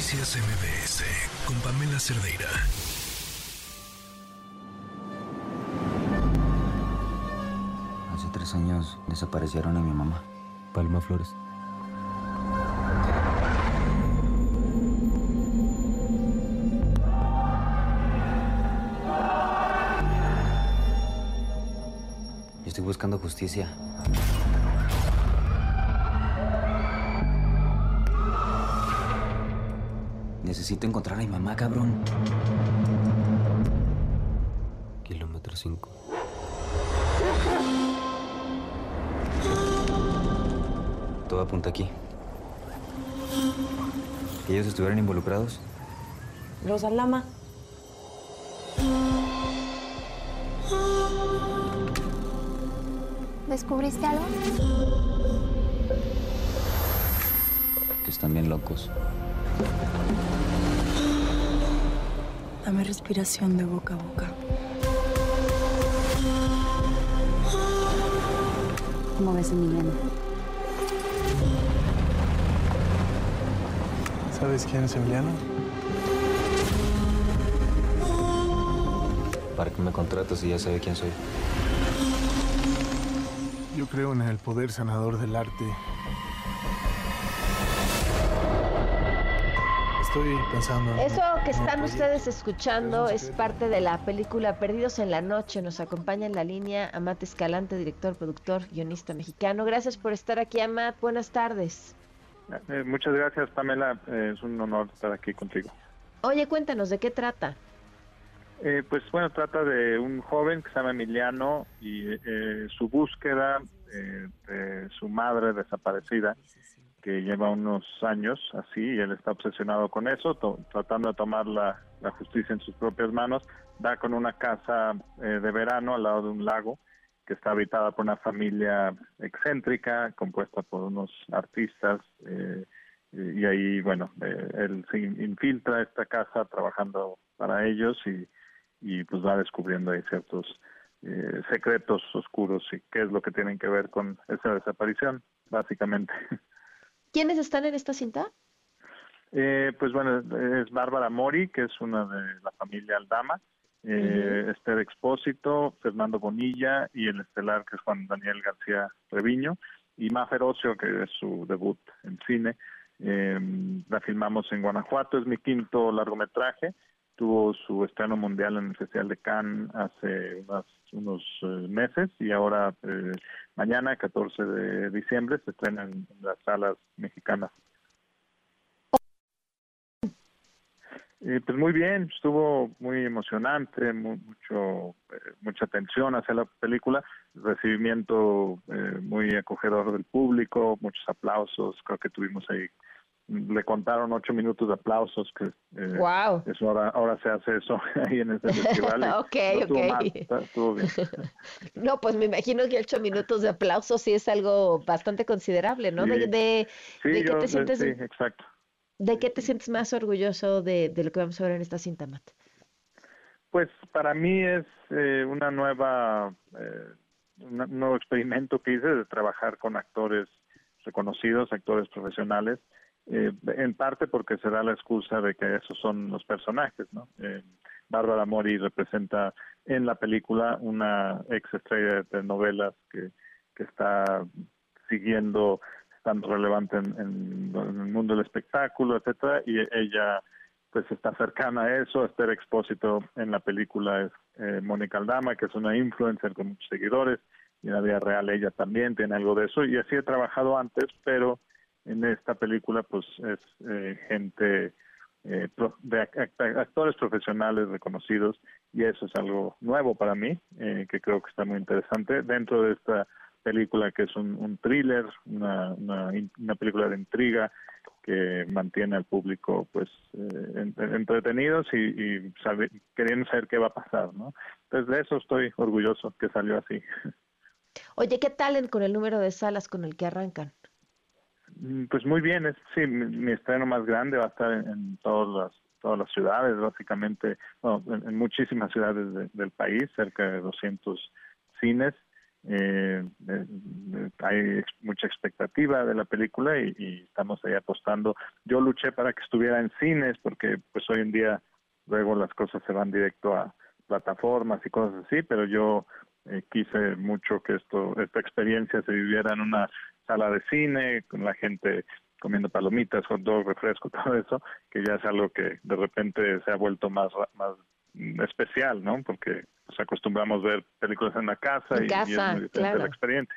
Noticias MBS con Pamela Cerdeira. Hace tres años desaparecieron a mi mamá, Palma Flores. Yo estoy buscando justicia. Necesito encontrar a mi mamá, cabrón. Kilómetro 5. Todo apunta aquí. ¿Que ellos estuvieran involucrados? Los Alama. ¿Descubriste algo? Que están bien locos. Dame respiración de boca a boca. ¿Cómo ves, Emiliano? ¿Sabes quién es Emiliano? ¿Para qué me contratas si ya sabe quién soy? Yo creo en el poder sanador del arte. Estoy pensando. en- Eso que están ustedes escuchando Es parte de la película Perdidos en la Noche. Nos acompaña en la línea Amat Escalante, director, productor, guionista mexicano. Gracias por estar aquí, Amat. Buenas tardes. Eh, muchas gracias, Pamela. Eh, es un honor estar aquí contigo. Oye, cuéntanos, ¿de qué trata? Eh, pues bueno, trata de un joven que se llama Emiliano y eh, su búsqueda eh, de su madre desaparecida, que lleva unos años así, y él está obsesionado con eso, tratando de tomar la, la justicia en sus propias manos. Da con una casa eh, de verano al lado de un lago que está habitada por una familia excéntrica, compuesta por unos artistas, eh, y ahí, bueno, eh, él se in- infiltra esta casa trabajando para ellos y, y pues va descubriendo ahí ciertos secretos oscuros y qué es lo que tienen que ver con esa desaparición, básicamente. ¿Quiénes están en esta cinta? Eh, pues bueno, es Bárbara Mori, que es una de la familia Aldama, eh, Esther Expósito, Fernando Bonilla y el estelar, que es Juan Daniel García Reviño, y Mafer Ocio, que es su debut en cine. Eh, la filmamos en Guanajuato, es mi quinto largometraje. Tuvo su estreno mundial en el Festival de Cannes hace unas- unos eh, meses y ahora eh, mañana, 14 de diciembre, se estrena en, las salas mexicanas. Pues muy bien, estuvo muy emocionante, mu- mucho eh, mucha atención hacia la película, recibimiento muy acogedor del público, muchos aplausos, creo que tuvimos ahí, le contaron ocho minutos de aplausos, que eh, Wow. eso ahora, ahora se hace eso ahí en este festival. Ok, no estuvo ok. mal, está- estuvo bien. No, pues me imagino que ocho minutos de aplauso sí es algo bastante considerable, ¿no? De, Sí. de, Sí, ¿de qué te eh, sientes, sí, exacto. ¿de qué te sientes más orgulloso de, de lo que vamos a ver en esta cinta, Matt? Pues para mí es eh, una nueva, eh, un nuevo experimento que hice de trabajar con actores reconocidos, actores profesionales, eh, en parte porque se da la excusa de que esos son los personajes, ¿no? Eh, Bárbara Mori representa en la película una ex estrella de novelas que, que está siguiendo, estando relevante en, el mundo del espectáculo, etcétera, y ella pues está cercana a eso. Esther Expósito en la película es eh, Mónica Aldama, que es una influencer con muchos seguidores, y en la vida real ella también tiene algo de eso, y así he trabajado antes, pero en esta película pues es eh, gente eh, de ac- act- actores profesionales reconocidos y eso es algo nuevo para mí eh, que creo que está muy interesante. Dentro de esta película que es un, un thriller una, una, una película de intriga que mantiene al público pues eh, en- entretenidos y, y queriendo saber qué va a pasar no entonces de eso estoy orgulloso que salió así. Oye, ¿qué tal con el número de salas con el que arrancan? Mm, Pues muy bien, es, sí, mi, mi estreno más grande va a estar en, todas las todas las ciudades, básicamente, en, muchísimas ciudades de- del país, cerca de 200 cines, eh, hay mucha expectativa de la película y, y, estamos ahí apostando. Yo luché para que estuviera en cines porque pues hoy en día luego las cosas se van directo a plataformas y cosas así, pero yo eh, quise mucho que esto esta experiencia se viviera en una sala de cine con la gente comiendo palomitas, hot dog, refresco, todo eso, que ya es algo que de repente se ha vuelto más más especial, ¿no? Porque nos acostumbramos a ver películas en la casa, y, es muy diferente la experiencia.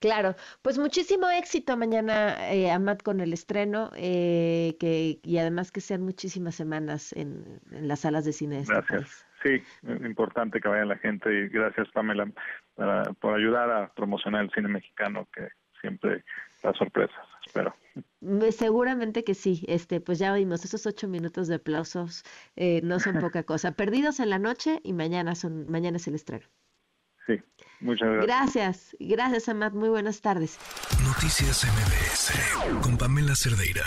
Claro, pues muchísimo éxito mañana, eh, Amat, con el estreno eh, que, y además que sean muchísimas semanas en, las salas de cine de este Gracias. Sí, es importante que vaya la gente y gracias, Pamela, por ayudar a promocionar el cine mexicano, que siempre da sorpresas, espero. Seguramente que sí, este, pues ya vimos esos ocho minutos de aplausos, eh, no son poca cosa. Perdidos en la noche y mañana son, mañana es el estreno. Sí, muchas gracias. Gracias, gracias, Amat. Muy buenas tardes. Noticias MBS con Pamela Cerdeira.